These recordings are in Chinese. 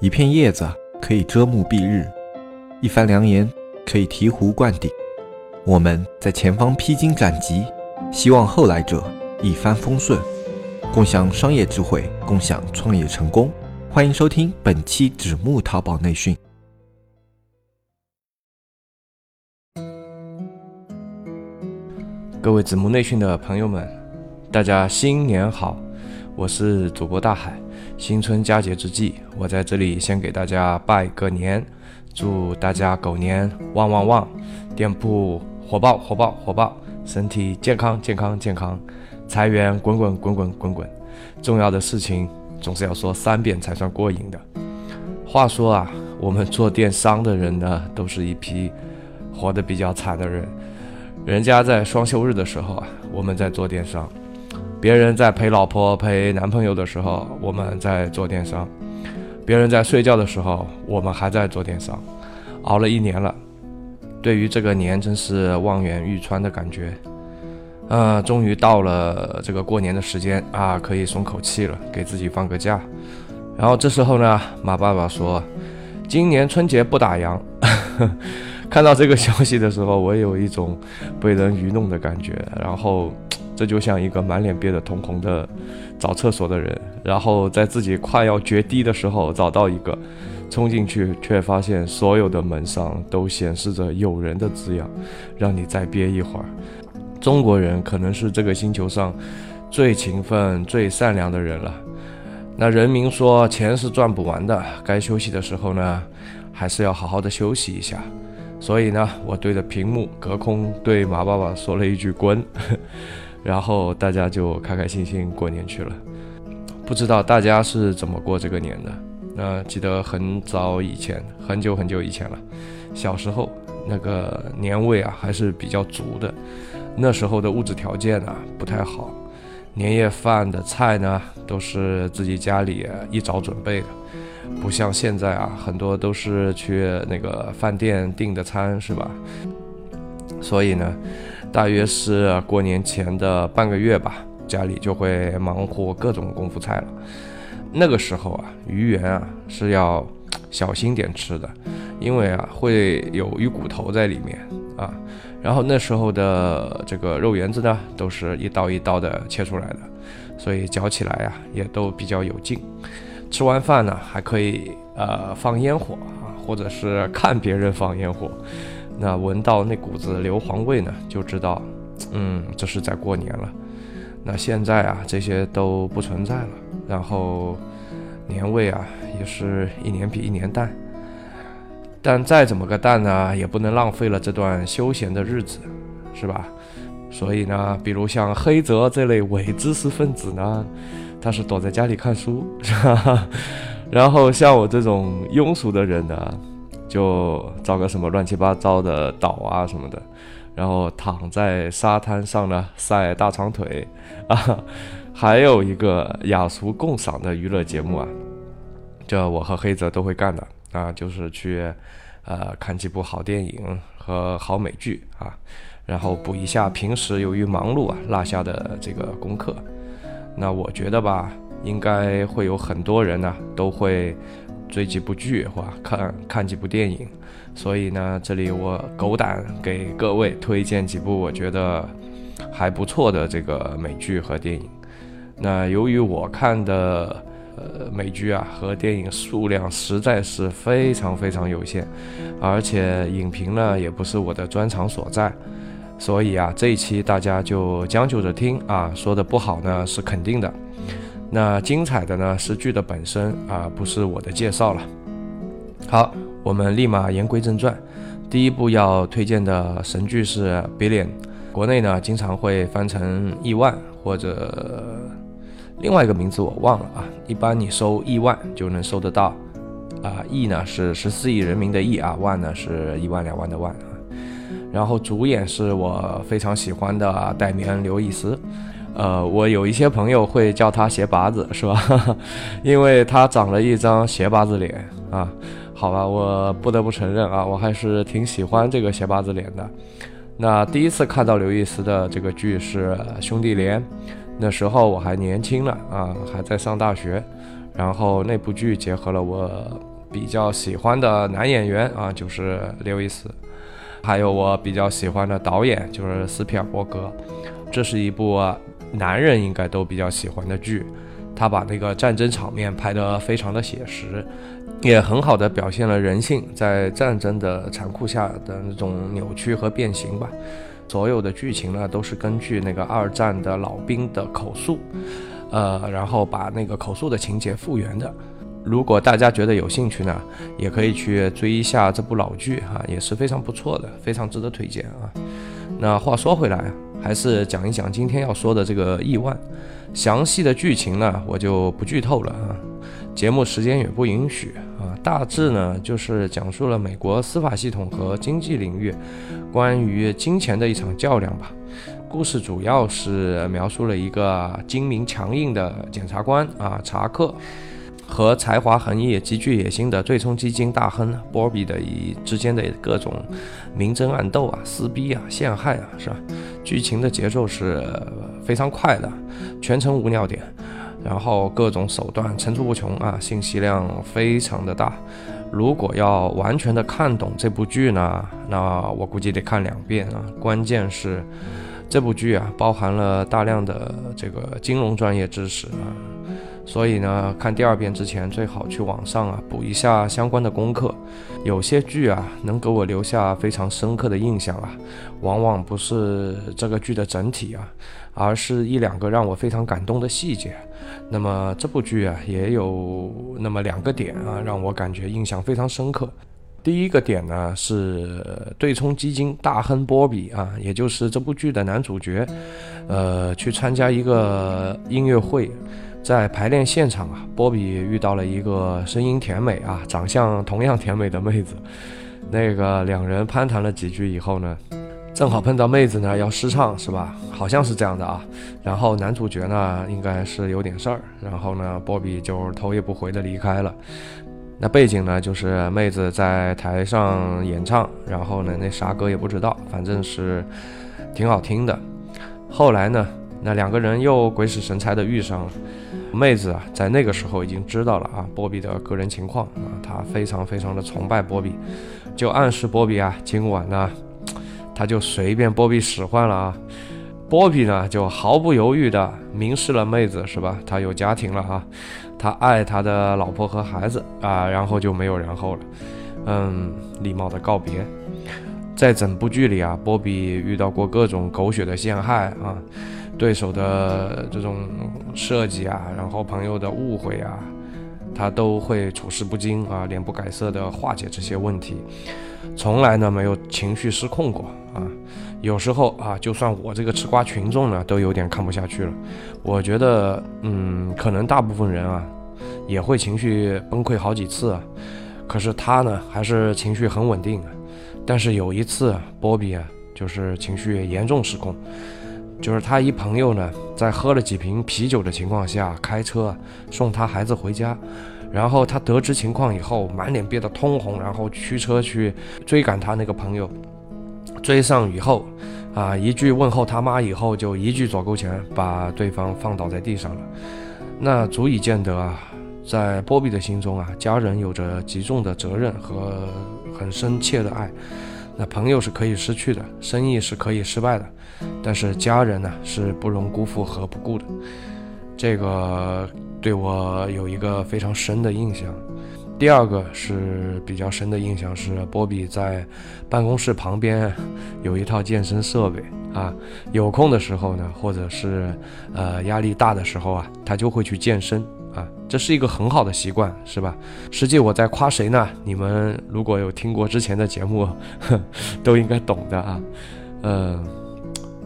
一片叶子可以遮目蔽日，一番良言可以醍醐灌顶。我们在前方披荆斩棘，希望后来者一帆风顺，共享商业智慧，共享创业成功。欢迎收听本期纸木淘宝内训。各位子木内训的朋友们，大家新年好！我是主播大海。新春佳节之际，我在这里先给大家拜个年，祝大家狗年旺旺旺，店铺火爆火爆火爆，身体健康健康健康，财源滚滚滚滚滚滚。重要的事情总是要说三遍才算过瘾的。话说啊，我们做电商的人呢，都是一批活得比较惨的人。人家在双休日的时候啊，我们在做电商；别人在陪老婆、陪男朋友的时候，我们在做电商；别人在睡觉的时候，我们还在做电商。熬了一年了，对于这个年真是望眼欲穿的感觉。啊，终于到了这个过年的时间啊，可以松口气了，给自己放个假。然后这时候呢，马爸爸说：“今年春节不打烊。”看到这个消息的时候，我有一种被人愚弄的感觉。然后，这就像一个满脸憋得通红的找厕所的人，然后在自己快要决堤的时候找到一个，冲进去，却发现所有的门上都显示着“有人”的字样，让你再憋一会儿。中国人可能是这个星球上最勤奋、最善良的人了。那人民说钱是赚不完的，该休息的时候呢，还是要好好的休息一下。所以呢，我对着屏幕隔空对马爸爸说了一句“滚”，然后大家就开开心心过年去了。不知道大家是怎么过这个年的？那记得很早以前，很久很久以前了，小时候那个年味啊还是比较足的。那时候的物质条件啊不太好，年夜饭的菜呢都是自己家里一早准备的。不像现在啊，很多都是去那个饭店订的餐，是吧？所以呢，大约是过年前的半个月吧，家里就会忙活各种功夫菜了。那个时候啊，鱼圆啊是要小心点吃的，因为啊会有鱼骨头在里面啊。然后那时候的这个肉圆子呢，都是一刀一刀的切出来的，所以嚼起来啊也都比较有劲。吃完饭呢，还可以呃放烟火啊，或者是看别人放烟火，那闻到那股子硫磺味呢，就知道，嗯，这是在过年了。那现在啊，这些都不存在了，然后年味啊，也是一年比一年淡。但再怎么个淡呢，也不能浪费了这段休闲的日子，是吧？所以呢，比如像黑泽这类伪知识分子呢。他是躲在家里看书，是吧？然后像我这种庸俗的人呢，就找个什么乱七八糟的岛啊什么的，然后躺在沙滩上呢晒大长腿啊。还有一个雅俗共赏的娱乐节目啊，这我和黑泽都会干的啊，就是去呃看几部好电影和好美剧啊，然后补一下平时由于忙碌啊落下的这个功课。那我觉得吧，应该会有很多人呢，都会追几部剧或看看几部电影。所以呢，这里我狗胆给各位推荐几部我觉得还不错的这个美剧和电影。那由于我看的呃美剧啊和电影数量实在是非常非常有限，而且影评呢也不是我的专长所在。所以啊，这一期大家就将就着听啊，说的不好呢是肯定的，那精彩的呢是剧的本身啊，不是我的介绍了。好，我们立马言归正传，第一部要推荐的神剧是《Billion》，国内呢经常会翻成亿万或者另外一个名字我忘了啊，一般你搜亿万就能搜得到，啊亿呢是十四亿人民的亿啊，万呢是一万两万的万啊。然后主演是我非常喜欢的戴米恩·刘易斯，呃，我有一些朋友会叫他鞋拔子，是吧？因为他长了一张鞋拔子脸啊。好吧，我不得不承认啊，我还是挺喜欢这个鞋拔子脸的。那第一次看到刘易斯的这个剧是《兄弟连》，那时候我还年轻了啊，还在上大学。然后那部剧结合了我比较喜欢的男演员啊，就是刘易斯，还有我比较喜欢的导演就是斯皮尔伯格。这是一部男人应该都比较喜欢的剧，他把那个战争场面拍得非常的写实，也很好的表现了人性在战争的残酷下的那种扭曲和变形吧。所有的剧情呢，都是根据那个二战的老兵的口述，呃，然后把那个口述的情节复原的。如果大家觉得有兴趣呢，也可以去追一下这部老剧哈，也是非常不错的，非常值得推荐啊。那话说回来，还是讲一讲今天要说的这个亿万，详细的剧情呢，我就不剧透了啊，节目时间也不允许啊。大致呢，就是讲述了美国司法系统和经济领域关于金钱的一场较量吧。故事主要是描述了一个精明强硬的检察官啊，查克。和才华横溢、极具野心的对冲基金大亨波比的以之间的各种明争暗斗啊、撕逼啊、陷害啊，是吧？剧情的节奏是非常快的，全程无尿点，然后各种手段层出不穷啊，信息量非常的大。如果要完全的看懂这部剧呢，那我估计得看两遍啊。关键是这部剧啊，包含了大量的这个金融专业知识啊。所以呢，看第二遍之前最好去网上啊补一下相关的功课。有些剧啊能给我留下非常深刻的印象啊，往往不是这个剧的整体啊，而是一两个让我非常感动的细节。那么这部剧啊也有那么两个点啊让我感觉印象非常深刻。第一个点呢是对冲基金大亨波比啊，也就是这部剧的男主角，呃，去参加一个音乐会。在排练现场啊，波比遇到了一个声音甜美啊、长相同样甜美的妹子。那个两人攀谈了几句以后呢，正好碰到妹子呢要试唱，是吧？好像是这样的啊。然后男主角呢应该是有点事儿，然后呢波比就头也不回的离开了。那背景呢就是妹子在台上演唱，然后呢那啥歌也不知道，反正是挺好听的。后来呢，那两个人又鬼使神差的遇上了。妹子啊，在那个时候已经知道了啊，波比的个人情况啊，她非常非常的崇拜波比，就暗示波比啊，今晚呢，他就随便波比使唤了啊。波比呢，就毫不犹豫的明示了妹子是吧？他有家庭了哈，他爱他的老婆和孩子啊，然后就没有然后了。嗯，礼貌的告别。在整部剧里啊，波比遇到过各种狗血的陷害啊。对手的这种设计啊，然后朋友的误会啊，他都会处事不惊啊，脸不改色的化解这些问题，从来呢没有情绪失控过啊。有时候啊，就算我这个吃瓜群众呢，都有点看不下去了。我觉得，嗯，可能大部分人啊，也会情绪崩溃好几次啊。可是他呢，还是情绪很稳定啊。但是有一次，波比啊，就是情绪严重失控。就是他一朋友呢，在喝了几瓶啤酒的情况下开车送他孩子回家，然后他得知情况以后，满脸憋得通红，然后驱车去追赶他那个朋友，追上以后，啊，一句问候他妈以后，就一句左勾拳把对方放倒在地上了，那足以见得啊，在波比的心中啊，家人有着极重的责任和很深切的爱。那朋友是可以失去的，生意是可以失败的，但是家人呢是不容辜负和不顾的。这个对我有一个非常深的印象。第二个是比较深的印象是，波比在办公室旁边有一套健身设备啊，有空的时候呢，或者是呃压力大的时候啊，他就会去健身。啊，这是一个很好的习惯，是吧？实际我在夸谁呢？你们如果有听过之前的节目，都应该懂的啊。呃，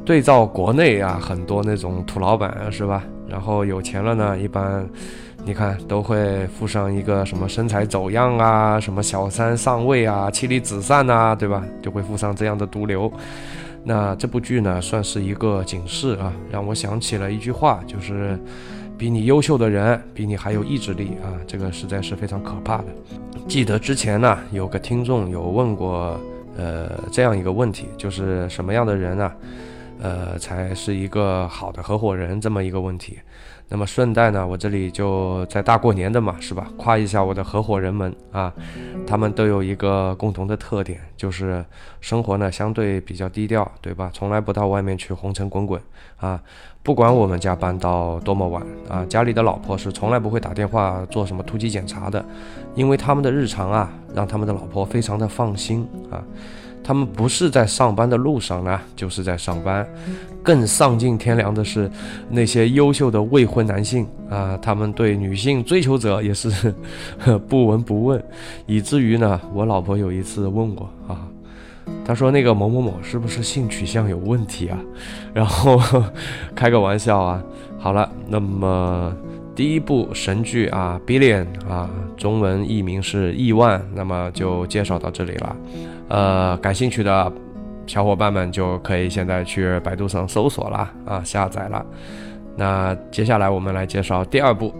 对照国内啊，很多那种土老板是吧？然后有钱了呢，一般你看都会附上一个什么身材走样啊，什么小三上位啊，妻离子散呐，对吧？就会附上这样的毒瘤。那这部剧呢，算是一个警示啊，让我想起了一句话，就是。比你优秀的人，比你还有意志力啊！这个实在是非常可怕的。记得之前呢，有个听众有问过，呃，这样一个问题，就是什么样的人呢，呃，才是一个好的合伙人？这么一个问题。那么顺带呢，我这里就在大过年的嘛，是吧？夸一下我的合伙人们啊，他们都有一个共同的特点，就是生活呢相对比较低调，对吧？从来不到外面去红尘滚滚啊。不管我们加班到多么晚啊，家里的老婆是从来不会打电话做什么突击检查的，因为他们的日常啊，让他们的老婆非常的放心啊。他们不是在上班的路上呢，就是在上班。更丧尽天良的是，那些优秀的未婚男性啊，他们对女性追求者也是 不闻不问，以至于呢，我老婆有一次问我啊，她说那个某某某是不是性取向有问题啊？然后 开个玩笑啊。好了，那么第一部神剧啊，《Billion》啊，中文译名是《亿万》，那么就介绍到这里了。呃，感兴趣的小伙伴们就可以现在去百度上搜索了啊，下载了。那接下来我们来介绍第二部。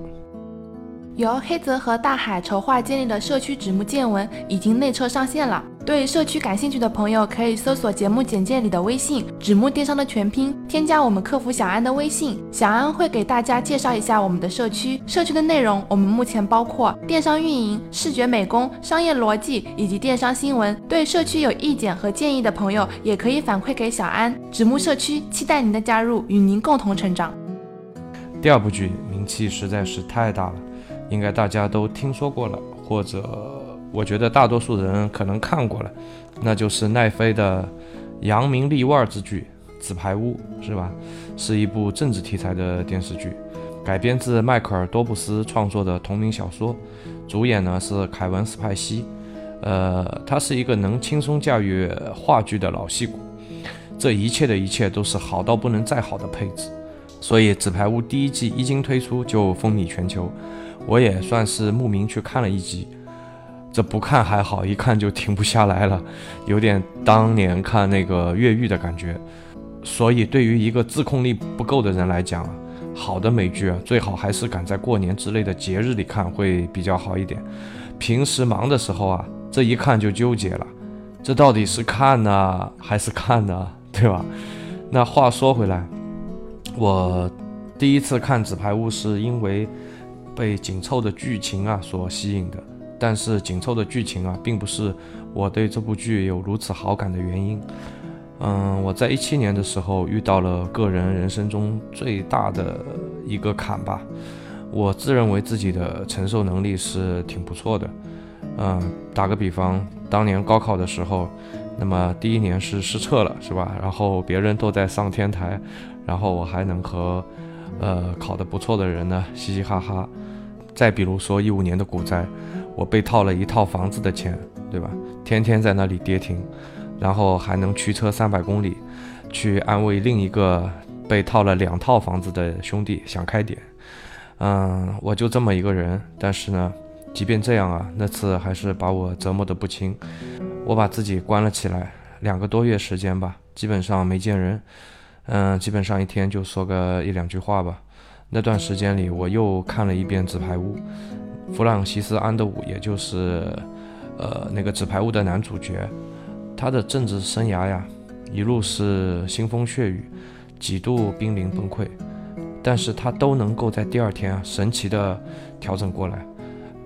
由黑泽和大海筹划建立的社区纸木见闻已经内测上线了。对社区感兴趣的朋友，可以搜索节目简介里的微信“纸木电商”的全拼，添加我们客服小安的微信，小安会给大家介绍一下我们的社区。社区的内容，我们目前包括电商运营、视觉美工、商业逻辑以及电商新闻。对社区有意见和建议的朋友，也可以反馈给小安。纸木社区期待您的加入，与您共同成长。第二部剧名气实在是太大了。应该大家都听说过了，或者我觉得大多数人可能看过了，那就是奈飞的扬名立万之剧《纸牌屋》，是吧？是一部政治题材的电视剧，改编自迈克尔·多布斯创作的同名小说，主演呢是凯文·斯派西，呃，他是一个能轻松驾驭话剧的老戏骨，这一切的一切都是好到不能再好的配置，所以《纸牌屋》第一季一经推出就风靡全球。我也算是慕名去看了一集，这不看还好，一看就停不下来了，有点当年看那个越狱的感觉。所以对于一个自控力不够的人来讲，好的美剧，最好还是赶在过年之类的节日里看会比较好一点。平时忙的时候啊，这一看就纠结了，这到底是看呢还是看呢，对吧？那话说回来，我第一次看《纸牌屋》是因为。被紧凑的剧情啊所吸引的，但是紧凑的剧情啊，并不是我对这部剧有如此好感的原因。嗯，我在一七年的时候遇到了个人人生中最大的一个坎吧。我自认为自己的承受能力是挺不错的。嗯，打个比方，当年高考的时候，那么第一年是失策了，是吧？然后别人都在上天台，然后我还能和呃考得不错的人呢嘻嘻哈哈。再比如说一五年的股灾，我被套了一套房子的钱，对吧？天天在那里跌停，然后还能驱车三百公里，去安慰另一个被套了两套房子的兄弟想开点。嗯，我就这么一个人，但是呢，即便这样啊，那次还是把我折磨得不轻。我把自己关了起来，两个多月时间吧，基本上没见人，嗯，基本上一天就说个一两句话吧。那段时间里，我又看了一遍《纸牌屋》，弗朗西斯·安德伍，也就是，呃，那个《纸牌屋》的男主角，他的政治生涯呀，一路是腥风血雨，几度濒临崩溃，但是他都能够在第二天，神奇的调整过来，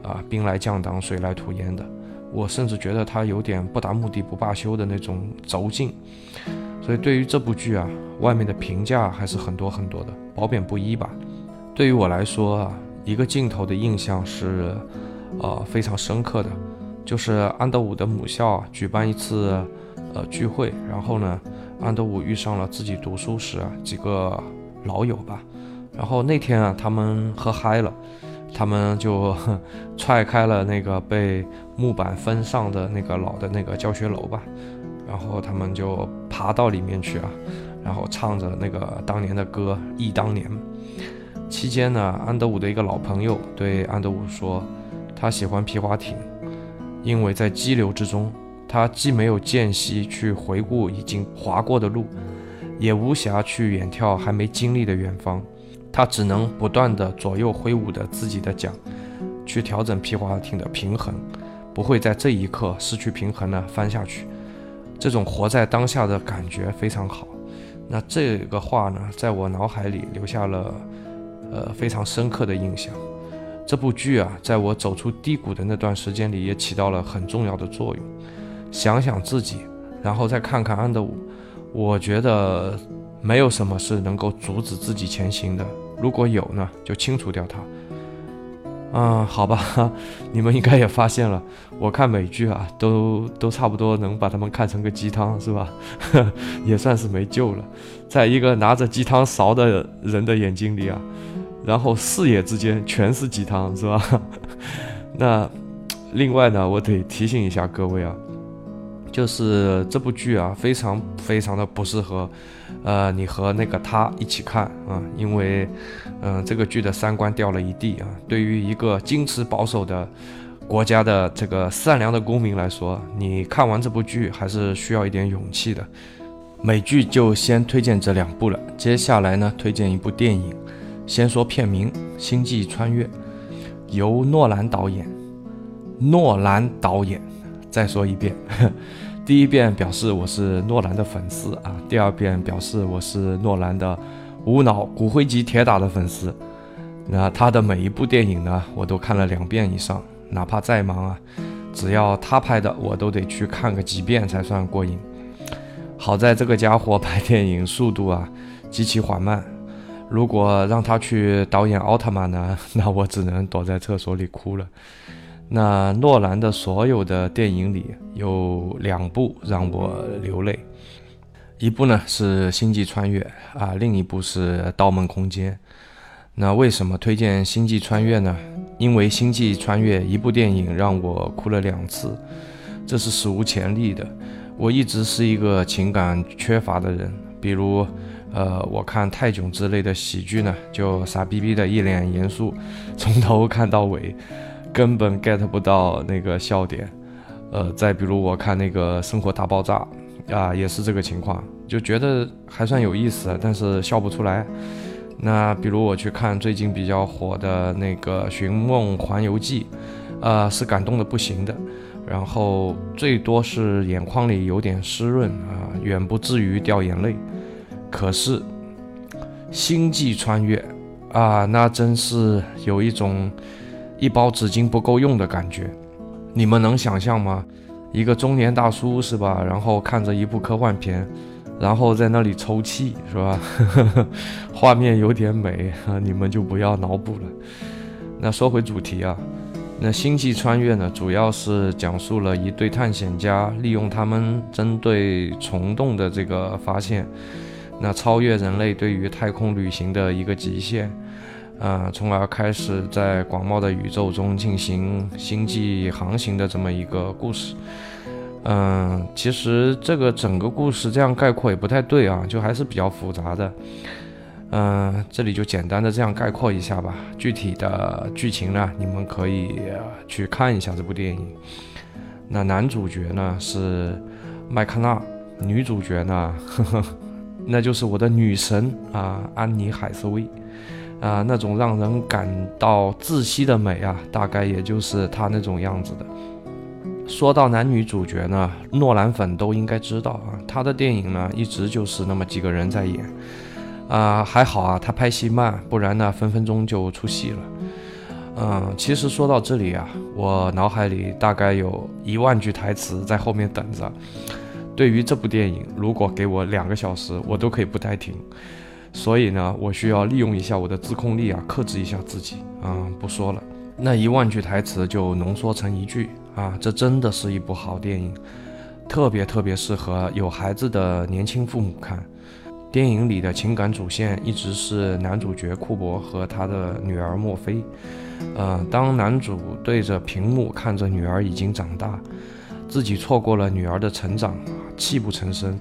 啊，兵来将挡，水来土掩的，我甚至觉得他有点不达目的不罢休的那种轴劲，所以对于这部剧啊，外面的评价还是很多很多的，褒贬不一吧。对于我来说啊，一个镜头的印象是，呃，非常深刻的，就是安德伍的母校啊举办一次呃聚会，然后呢，安德伍遇上了自己读书时啊几个老友吧，然后那天啊他们喝嗨了，他们就 踹开了那个被木板封上的那个老的那个教学楼吧，然后他们就爬到里面去啊，然后唱着那个当年的歌《忆当年》。期间呢，安德伍的一个老朋友对安德伍说，他喜欢皮划艇，因为在激流之中，他既没有间隙去回顾已经划过的路，也无暇去远眺还没经历的远方，他只能不断的左右挥舞着自己的桨，去调整皮划艇的平衡，不会在这一刻失去平衡呢翻下去。这种活在当下的感觉非常好。那这个话呢，在我脑海里留下了。呃非常深刻的印象。这部剧啊，在我走出低谷的那段时间里，也起到了很重要的作用。想想自己，然后再看看安德伍，我觉得没有什么是能够阻止自己前行的。如果有呢，就清除掉它。嗯，好吧，你们应该也发现了，我看美剧啊，都都差不多能把他们看成个鸡汤，是吧？也算是没救了。在一个拿着鸡汤勺的人的眼睛里啊，然后视野之间全是鸡汤，是吧？那另外呢，我得提醒一下各位啊。就是这部剧啊，非常非常的不适合，呃，你和那个他一起看啊，因为，嗯，这个剧的三观掉了一地啊。对于一个矜持保守的国家的这个善良的公民来说，你看完这部剧还是需要一点勇气的。美剧就先推荐这两部了，接下来呢，推荐一部电影。先说片名《星际穿越》，由诺兰导演。诺兰导演。再说一遍，第一遍表示我是诺兰的粉丝啊，第二遍表示我是诺兰的无脑骨灰级铁打的粉丝。那他的每一部电影呢，我都看了两遍以上，哪怕再忙啊，只要他拍的，我都得去看个几遍才算过瘾。好在这个家伙拍电影速度啊极其缓慢，如果让他去导演奥特曼呢，那我只能躲在厕所里哭了。那诺兰的所有的电影里有两部让我流泪，一部呢是《星际穿越》啊，另一部是《盗梦空间》。那为什么推荐《星际穿越》呢？因为《星际穿越》一部电影让我哭了两次，这是史无前例的。我一直是一个情感缺乏的人，比如，呃，我看泰囧之类的喜剧呢，就傻逼逼的一脸严肃，从头看到尾。根本 get 不到那个笑点，呃，再比如我看那个《生活大爆炸》，啊，也是这个情况，就觉得还算有意思，但是笑不出来。那比如我去看最近比较火的那个《寻梦环游记》，呃，是感动的不行的，然后最多是眼眶里有点湿润啊，远不至于掉眼泪。可是《星际穿越》啊，那真是有一种。一包纸巾不够用的感觉，你们能想象吗？一个中年大叔是吧？然后看着一部科幻片，然后在那里抽泣是吧？画面有点美，你们就不要脑补了。那说回主题啊，那星际穿越呢，主要是讲述了一对探险家利用他们针对虫洞的这个发现，那超越人类对于太空旅行的一个极限。啊，从而开始在广袤的宇宙中进行星际航行的这么一个故事。嗯，其实这个整个故事这样概括也不太对啊，就还是比较复杂的。嗯，这里就简单的这样概括一下吧。具体的剧情呢，你们可以去看一下这部电影。那男主角呢是麦克纳，女主角呢，呵呵，那就是我的女神啊，安妮海瑟薇。啊，那种让人感到窒息的美啊，大概也就是她那种样子的。说到男女主角呢，诺兰粉都应该知道啊，他的电影呢一直就是那么几个人在演。啊，还好啊，他拍戏慢，不然呢分分钟就出戏了。嗯，其实说到这里啊，我脑海里大概有一万句台词在后面等着。对于这部电影，如果给我两个小时，我都可以不带停。所以呢，我需要利用一下我的自控力啊，克制一下自己啊，不说了。那一万句台词就浓缩成一句啊，这真的是一部好电影，特别特别适合有孩子的年轻父母看。电影里的情感主线一直是男主角库珀和他的女儿墨菲。呃，当男主对着屏幕看着女儿已经长大，自己错过了女儿的成长，泣不成声。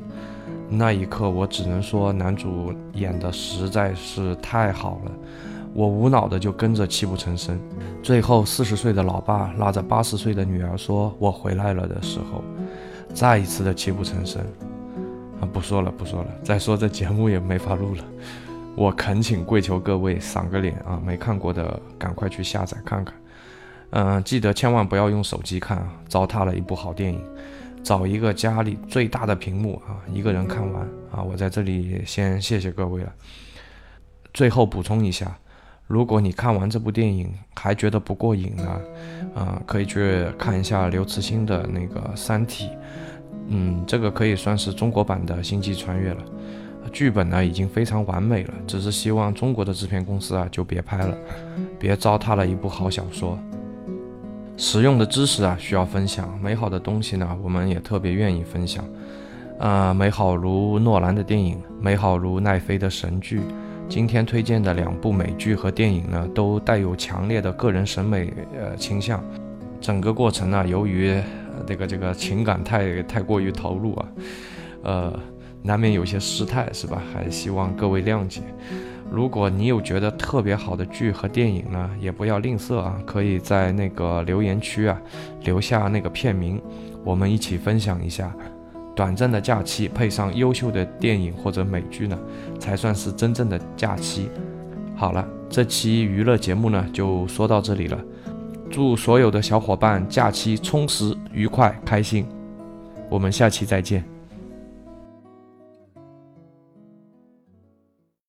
那一刻，我只能说，男主演的实在是太好了，我无脑的就跟着泣不成声。最后，四十岁的老爸拉着八十岁的女儿说：“我回来了”的时候，再一次的泣不成声。啊，不说了，不说了，再说这节目也没法录了。我恳请跪求各位赏个脸啊，没看过的赶快去下载看看。嗯，记得千万不要用手机看啊，糟蹋了一部好电影。找一个家里最大的屏幕啊，一个人看完啊！我在这里先谢谢各位了。最后补充一下，如果你看完这部电影还觉得不过瘾呢，啊，可以去看一下刘慈欣的那个《三体》，嗯，这个可以算是中国版的《星际穿越》了。剧本呢已经非常完美了，只是希望中国的制片公司啊就别拍了，别糟蹋了一部好小说。实用的知识啊需要分享，美好的东西呢我们也特别愿意分享。啊，美好如诺兰的电影，美好如奈飞的神剧。今天推荐的两部美剧和电影呢，都带有强烈的个人审美呃倾向。整个过程呢，由于这个这个情感太太过于投入啊，呃，难免有些失态，是吧？还希望各位谅解。如果你有觉得特别好的剧和电影呢，也不要吝啬啊，可以在那个留言区啊留下那个片名，我们一起分享一下。短暂的假期配上优秀的电影或者美剧呢，才算是真正的假期。好了，这期娱乐节目呢就说到这里了。祝所有的小伙伴假期充实、愉快、开心。我们下期再见。